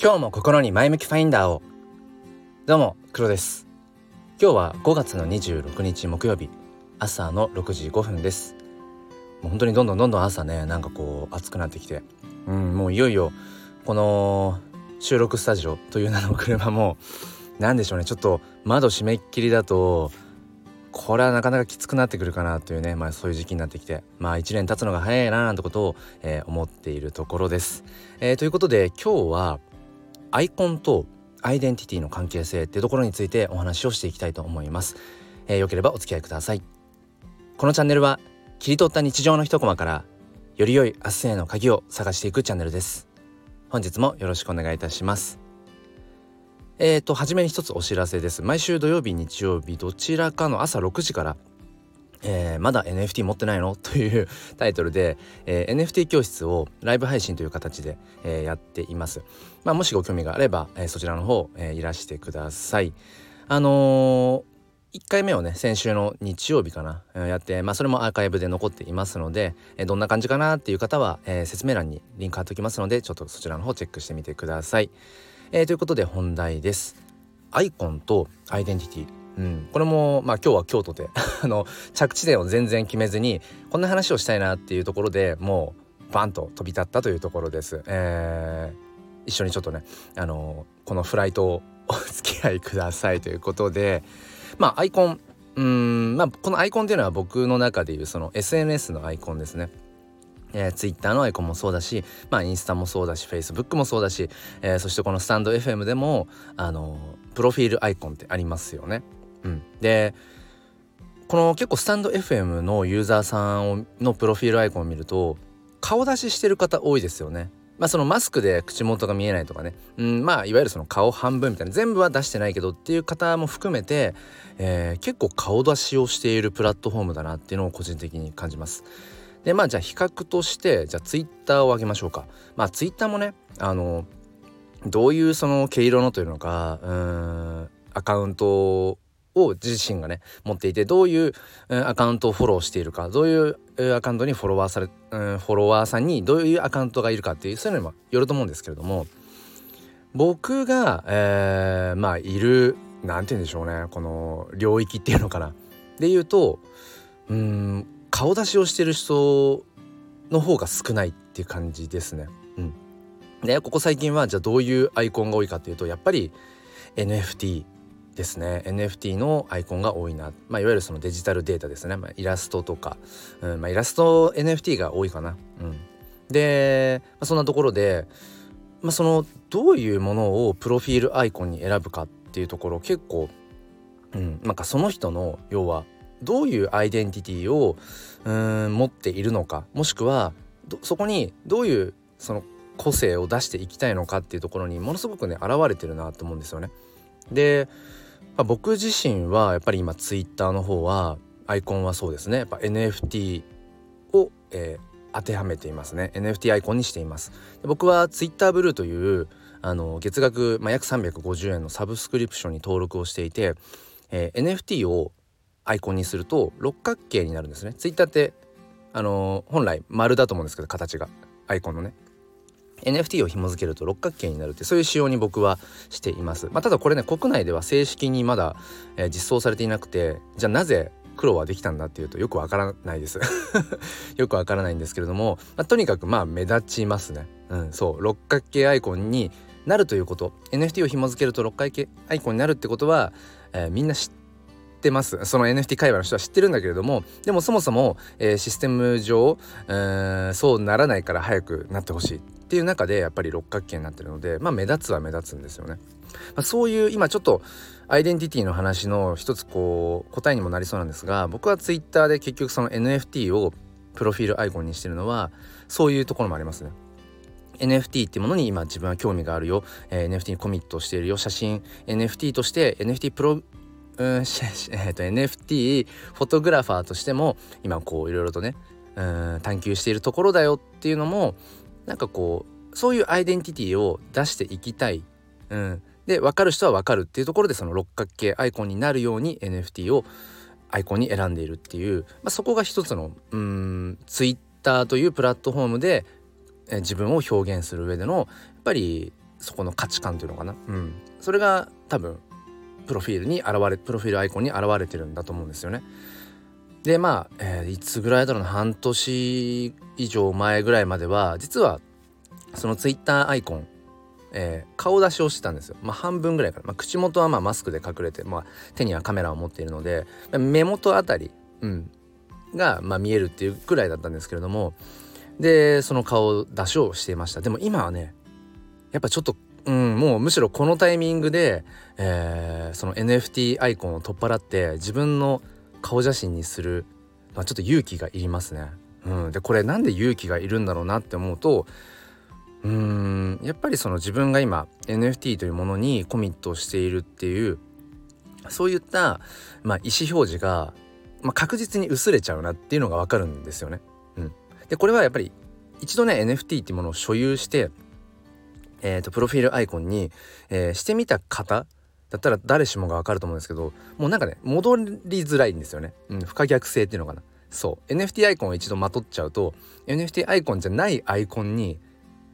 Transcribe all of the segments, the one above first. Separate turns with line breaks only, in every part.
今日も心に前向きファインダーを。どうも黒です。今日は5月の26日木曜日。朝の6時5分です。もう本当にどんどんどんどん朝ねなんかこう暑くなってきて。うんもういよいよこの収録スタジオという名の車も何でしょうね。ちょっと窓閉めっきりだとこれはなかなかきつくなってくるかなというね、まあ、そういう時期になってきて。まあ1年経つのが早いななんてことを、えー、思っているところです。えー、ということで今日はアイコンとアイデンティティの関係性っていうところについてお話をしていきたいと思います。えー、よければお付き合いください。このチャンネルは切り取った日常の一コマからより良い明日への鍵を探していくチャンネルです。本日もよろしくお願いいたします。えーと、初めに一つお知らせです。毎週土曜日、日曜日、どちらかの朝6時から、えー、まだ NFT 持ってないの？というタイトルで、えー、NFT 教室をライブ配信という形で、えー、やっています。まあ、もしご興味があれば、えそちらの方、えいらしてください。あの1回目をね先週の日曜日かなやって、まあ、それもアーカイブで残っていますので、えどんな感じかなっていう方は、え説明欄にリンク貼っておきますのでちょっとそちらの方チェックしてみてください。えー、ということで本題です。アイコンとアイデンティティうん、これもまあ今日は京都で あの着地点を全然決めずにこんな話をしたいなっていうところでもうバンと飛び立ったというところです。えー、一緒にちょっとねあのこのフライトをお付き合いくださいということでまあアイコンうんまあこのアイコンっていうのは僕の中でいうその SNS のアイコンですね。えー、Twitter のアイコンもそうだし、まあ、インスタもそうだし Facebook もそうだし、えー、そしてこのスタンド FM でも、あの、プロフィールアイコンってありますよね。うん、でこの結構スタンド FM のユーザーさんのプロフィールアイコンを見ると顔出ししてる方多いですよね。まあそのマスクで口元が見えないとかね、うん、まあいわゆるその顔半分みたいな全部は出してないけどっていう方も含めて、えー、結構顔出しをしているプラットフォームだなっていうのを個人的に感じます。でまあじゃあ比較としてじゃあツイッターを上げましょうかまあツイッターもねあのどういうその毛色のというのかうんアカウントを自身がね持っていてどういうアカウントをフォローしているかどういうアカウントにフォロワーされフォロワーさんにどういうアカウントがいるかっていうそういうのにもよると思うんですけれども僕が、えー、まあいる何て言うんでしょうねこの領域っていうのかなで言うとうん顔出しをしてる人の方が少ないっていう感じですね。うん、でここ最近はじゃあどういうアイコンが多いかっていうとやっぱり NFT ですね。NFT のアイコンが多いな、まあ、いわゆるそのデジタルデータですね、まあ、イラストとか、うんまあ、イラスト NFT が多いかな。うん、で、まあ、そんなところで、まあ、そのどういうものをプロフィールアイコンに選ぶかっていうところ結構、うん、なんかその人の要はどういうアイデンティティをうん持っているのかもしくはそこにどういうその個性を出していきたいのかっていうところにものすごくね現れてるなと思うんですよね。で、まあ、僕自身はやっぱり今ツイッターの方はアイコンはそうですね。やっぱ NFT を、えー、当てはめていますね。NFT アイコンにしています。僕はツイッターブルーというあの月額、まあ、約350円のサブスクリプションに登録をしていて、えー、NFT をアイコンにすると六角形になるんですね。ツイッターってあのー、本来丸だと思うんですけど形が。アイコンのね。NFT を紐付けると六角形になるってそういう仕様に僕はしています、まあ、ただこれね国内では正式にまだ、えー、実装されていなくてじゃあなぜ黒はできたんだっていうとよくわからないです。よくわからないんですけれども、まあ、とにかくまあ目立ちますね。うんそう。六角形アイコンになるということ。NFT を紐付けると六角形アイコンになるってことは、えー、みんな知ってってますその NFT 界隈の人は知ってるんだけれどもでもそもそも、えー、システム上、えー、そうならないから早くなってほしいっていう中でやっぱり六角形になってるのでまあ目立つは目立つんですよね。まあ、そういう今ちょっとアイデンティティの話の一つこう答えにもなりそうなんですが僕は Twitter で結局その NFT をプロフィールアイコンにしてるのはそういうところもありますね。NFT っていうものに今自分は興味があるよ、えー、NFT にコミットしているよ写真 NFT として NFT プロうん、えー、と NFT フォトグラファーとしても今こういろいろとねうん探求しているところだよっていうのもなんかこうそういうアイデンティティを出していきたい、うん、で分かる人は分かるっていうところでその六角形アイコンになるように NFT をアイコンに選んでいるっていう、まあ、そこが一つのうんツイッターというプラットフォームで、自分を表現する上でのやっぱりそこの価値観というのかな、うん、それが多分プロフィールに現れプロフィールアイコンに現れてるんだと思うんですよね。でまあ、えー、いつぐらいだろうな半年以上前ぐらいまでは実はそのツイッターアイコン、えー、顔出しをしてたんですよ。まあ、半分ぐらいから、まあ、口元はまあマスクで隠れて、まあ、手にはカメラを持っているので目元あたり、うん、が、まあ、見えるっていうくらいだったんですけれどもでその顔出しをしていました。でも今はねやっぱちょっとうん、もうむしろこのタイミングで、えー、その NFT アイコンを取っ払って自分の顔写真にする、まあ、ちょっと勇気がいりますね。うん、でこれなんで勇気がいるんだろうなって思うとうんやっぱりその自分が今 NFT というものにコミットしているっていうそういった、まあ、意思表示が、まあ、確実に薄れちゃうなっていうのが分かるんですよね。うん、でこれはやっぱり一度ね NFT っていうものを所有してえーと、プロフィールアイコンに、えー、してみた方だったら誰しもがわかると思うんですけどもうなんかね戻りづらいんですよね、うん、不可逆性っていうのかな。そう。NFT アイコンを一度まとっちゃうと NFT アイコンじゃないアイコンに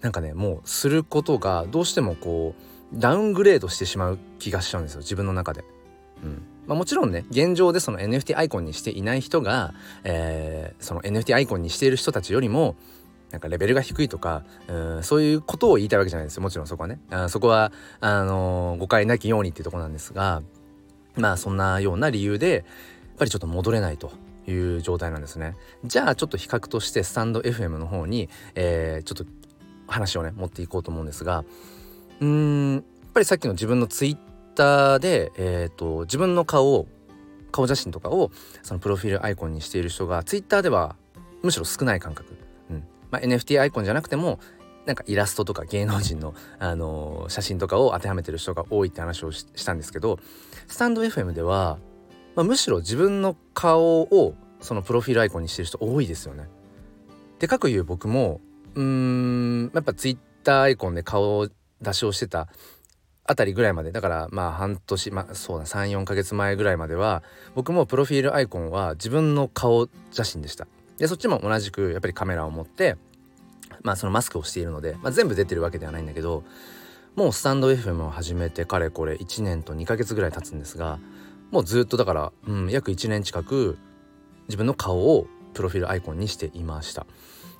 なんかねもうすることがどうしてもこうダウングレードしてしまう気がしちゃうんですよ。自分の中で。うん。まあ、もちろんね現状でその NFT アイコンにしていない人が、えー、その NFT アイコンにしている人たちよりもなんかレベルが低いとかうんそういうことを言いたいわけじゃないです。よもちろんそこはね。あそこはあのー、誤解なきようにっていうとこなんですがまあそんなような理由でやっぱりちょっと戻れないという状態なんですね。じゃあちょっと比較としてスタンド FM の方に、えー、ちょっと話をね持っていこうと思うんですがうんやっぱりさっきの自分のツイッターで、えーと、自分の顔を顔写真とかをそのプロフィールアイコンにしている人がツイッターではむしろ少ない感覚。まあ、NFT アイコンじゃなくてもなんかイラストとか芸能人の、あのー、写真とかを当てはめてる人が多いって話をしたんですけどスタンド FM では、まあ、むしろ自分の顔をそのプロフィールアイコンにしてる人多いですよね。でかくいう僕もうーんやっぱツイッターアイコンで顔出しをしてたあたりぐらいまでだからまあ半年まあそうだ34ヶ月前ぐらいまでは僕もプロフィールアイコンは自分の顔写真でした。でそっちも同じくやっぱりカメラを持ってまあそのマスクをしているので、まあ、全部出てるわけではないんだけどもうスタンド FM を始めてかれこれ1年と2ヶ月ぐらい経つんですがもうずっとだから、うん、約1年近く自分の顔をプロフィールアイコンにしていました。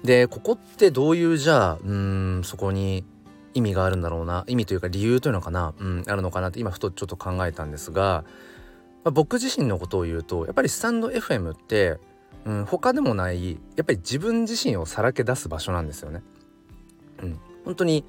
でここってどういうじゃあうんそこに意味があるんだろうな意味というか理由というのかな、うん、あるのかなって今ふとちょっと考えたんですが、まあ、僕自身のことを言うとやっぱりスタンド FM ってうん、他でもないやっぱり自分自身をさらけ出す場所なんですよね。うん、本当に、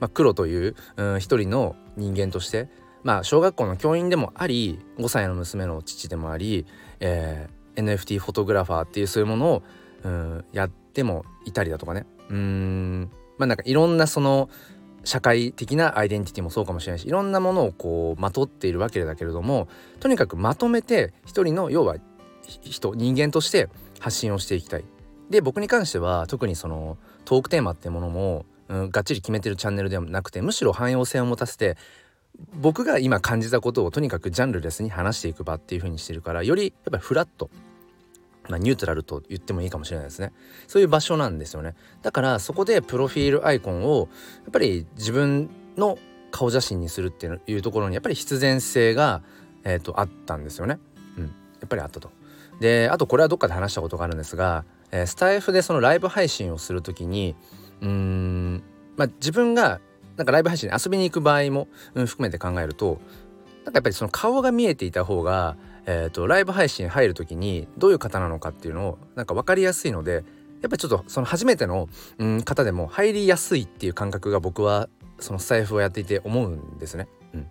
まあ、黒という、うん、一人の人間として、まあ、小学校の教員でもあり5歳の娘の父でもあり、えー、NFT フォトグラファーっていうそういうものを、うん、やってもいたりだとかね。うん。まあなんかいろんなその社会的なアイデンティティもそうかもしれないしいろんなものをこうまとっているわけだけれどもとにかくまとめて一人の要は人人間として発信をしていきたい。で僕に関しては特にそのトークテーマってものも、うん、がっちり決めてるチャンネルではなくてむしろ汎用性を持たせて僕が今感じたことをとにかくジャンルレスに話していく場っていう風にしてるからよりやっぱりフラットまあ、ニュートラルと言ってもいいかもしれないですね。そういう場所なんですよね。だからそこでプロフィールアイコンをやっぱり自分の顔写真にするっていうところにやっぱり必然性が、えーとあったんですよね。うん。やっぱりあったと。であとこれはどっかで話したことがあるんですが、えー、スタイフでそのライブ配信をする時にうーんまあ自分がなんかライブ配信に遊びに行く場合も、含めて考えるとなんかやっぱりその顔が見えていた方が、えーと、ライブ配信入る時にどういう方なのかっていうのをなんか分かりやすいのでやっぱりちょっとその初めての、うん、方でも入りやすいっていう感覚が僕はそのスタイフをやっていて思うんですね。うん、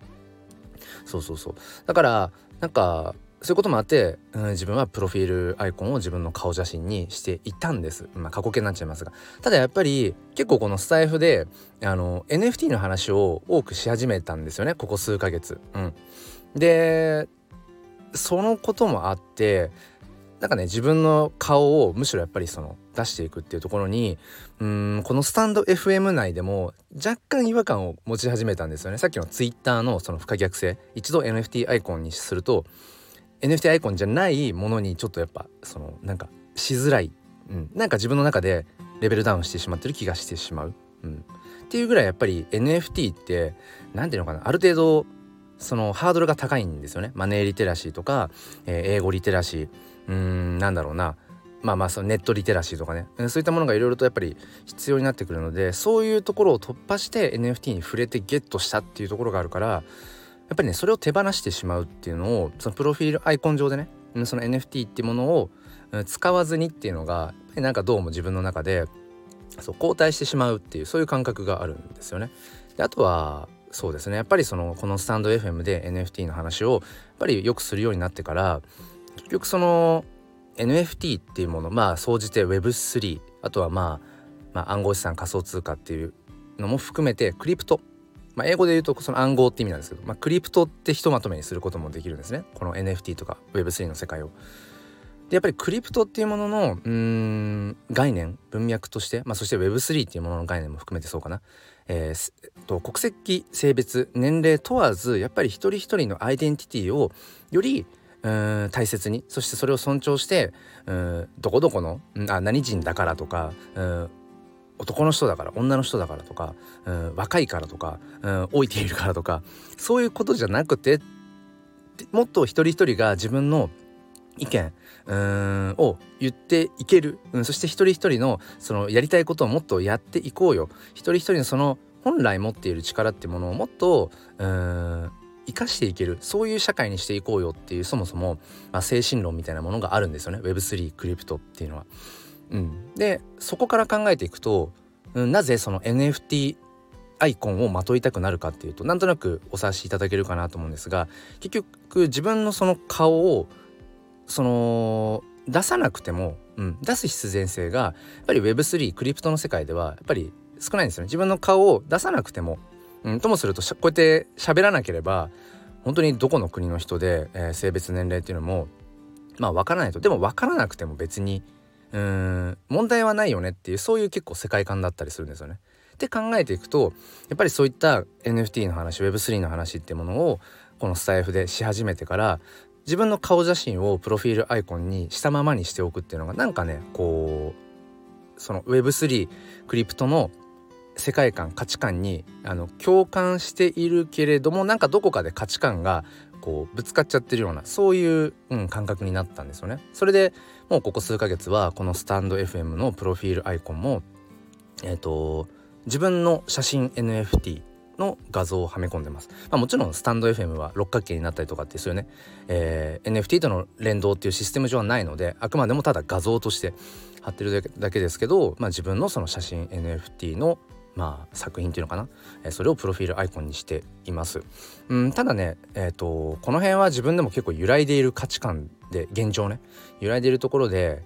そうそうそうだからなんかそういうこともあって、うん、自分はプロフィールアイコンを自分の顔写真にしていたんです。まあ過去形になっちゃいますが。ただやっぱり結構このスタイフであの NFT の話を多くし始めたんですよね。ここ数ヶ月。うん。で、そのこともあって、なんかね自分の顔をむしろやっぱりその出していくっていうところにうんこのスタンド FM 内でも若干違和感を持ち始めたんですよねさっきの Twitter のその不可逆性一度 NFT アイコンにすると NFT アイコンじゃないものにちょっとやっぱそのなんかしづらい、うん、なんか自分の中でレベルダウンしてしまってる気がしてしまう、うん、っていうぐらいやっぱり NFT って何ていうのかな。ある程度そのハードルが高いんですよね。マネーリテラシーとか、えー、英語リテラシー。うーんなんだろうな。まあまあそのネットリテラシーとかね。そういったものがいろいろとやっぱり必要になってくるのでそういうところを突破して NFT に触れてゲットしたっていうところがあるからやっぱりねそれを手放してしまうっていうのをそのプロフィールアイコン上でねその NFT っていうものを使わずにっていうのがやっぱりなんかどうも自分の中でそう後退してしまうっていうそういう感覚があるんですよね。であとはそうですねやっぱりそのこのスタンド FM で NFT の話をやっぱりよくするようになってから結局その NFT っていうものまあ総じて Web3 あとはまあ、まあ、暗号資産仮想通貨っていうのも含めてクリプトまあ、英語で言うとその暗号って意味なんですけど、まあ、クリプトってひとまとめにすることもできるんですねこの NFT とか Web3 の世界を。でやっぱりクリプトっていうもののうん概念文脈として、まあ、そして Web3 っていうものの概念も含めてそうかな、えー、と国籍性別年齢問わずやっぱり一人一人のアイデンティティをよりうん大切にそしてそれを尊重してうんどこどこのあ何人だからとかうん男の人だから女の人だからとか、うん、若いからとか、うん、老いているからとかそういうことじゃなくてもっと一人一人が自分の意見を言っていける、うん、そして一人一人のそのやりたいことをもっとやっていこうよ。一人一人のその本来持っている力ってものをもっと生かしていける。そういう社会にしていこうよっていうそもそも、まあ、精神論みたいなものがあるんですよね。Web3 クリプトっていうのは。うん、でそこから考えていくと、うん、なぜその NFT アイコンをまといたくなるかっていうとなんとなくお察しいただけるかなと思うんですが結局自分のその顔をその出さなくても、うん、出す必然性がやっぱり Web3 クリプトの世界ではやっぱり少ないんですよね。自分の顔を出さなくても、うん、ともするとこうやって喋らなければ本当にどこの国の人で、えー、性別年齢っていうのもまあ分からないと。でも分からなくても別にうん問題はないよねっていうそういう結構世界観だったりするんですよね。って考えていくとやっぱりそういった NFT の話 Web3 の話っていうものをこのスタイフでし始めてから自分の顔写真をプロフィールアイコンにしたままにしておくっていうのがなんかねこうその Web3 クリプトの世界観価値観にあの共感しているけれどもなんかどこかで価値観がこうぶつかっちゃってるようなそういう、うん、感覚になったんですよね。それでもうここ数ヶ月はこのスタンド FM のプロフィールアイコンもえっ、ー、と自分の写真 NFT の画像をはめ込んでます、まあ、もちろんスタンド FM は六角形になったりとかってそういうね、えー、NFT との連動っていうシステム上はないのであくまでもただ画像として貼ってるだけですけど、まあ、自分のその写真 NFT のまあ、作品っていうのかな、えー、それをプロフィールアイコンにしています。うん、ただね、えーと、この辺は自分でも結構揺らいでいる価値観で現状ね。揺らいでいるところで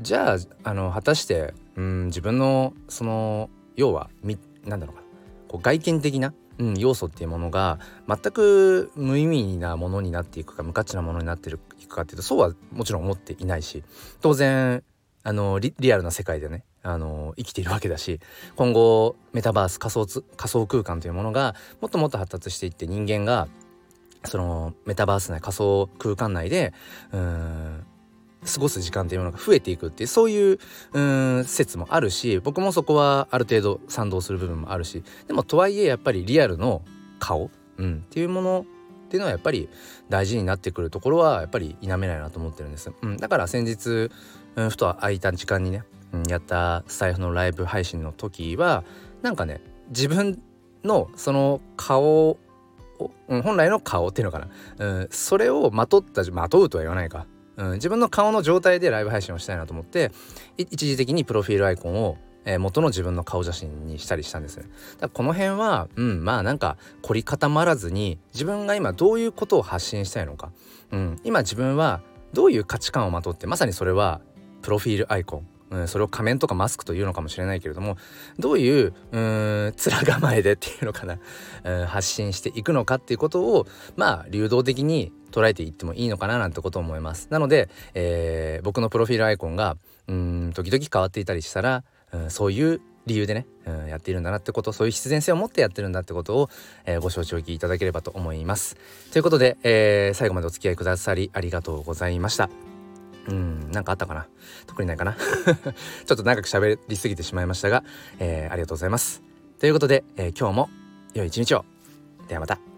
じゃああの果たして、うん、自分のその要はみなんだろうかこう外見的な、うん、要素っていうものが全く無意味なものになっていくか無価値なものになっていくかっていうとそうはもちろん思っていないし当然あのリアルな世界でねあの生きているわけだし今後メタバース仮想仮想空間というものがもっともっと発達していって人間がそのメタバース内仮想空間内でうん過ごす時間というものが増えていくっていうそういううん説もあるし僕もそこはある程度賛同する部分もあるしでもとはいえやっぱりリアルの顔、うん、っていうものっていうのはやっぱり大事になってくるところはやっぱり否めないなと思ってるんです、うん、だから先日、うん、ふと空いた時間にねうんやったスタイフのライブ配信の時はなんかね自分のその顔うん、本来の顔っていうのかな、うん、それをまとったまとうとは言わないか、うん、自分の顔の状態でライブ配信をしたいなと思って一時的にプロフィールアイコンを、えー、元の自分の顔写真にしたりしたんですね。だこの辺は、うん、まあなんか凝り固まらずに自分が今どういうことを発信したいのか、うん、今自分はどういう価値観をまとってまさにそれはプロフィールアイコン。うん、それを仮面とかマスクというのかもしれないけれどもどういううん面構えでっていうのかな、うん、発信していくのかっていうことをまあ流動的に捉えていってもいいのかななんてことを思います。なので、えー、僕のプロフィールアイコンがうん時々変わっていたりしたら、うん、そういう理由でね、うん、やっているんだなってことそういう必然性を持ってやってるんだってことを、えー、ご承知おきいただければと思います。ということで、えー、最後までお付き合いくださりありがとうございました。うん、なんかあったかな？特にないかな？ちょっと長く喋りすぎてしまいましたが、えー、ありがとうございます。ということで、えー、今日も良い一日をではまた。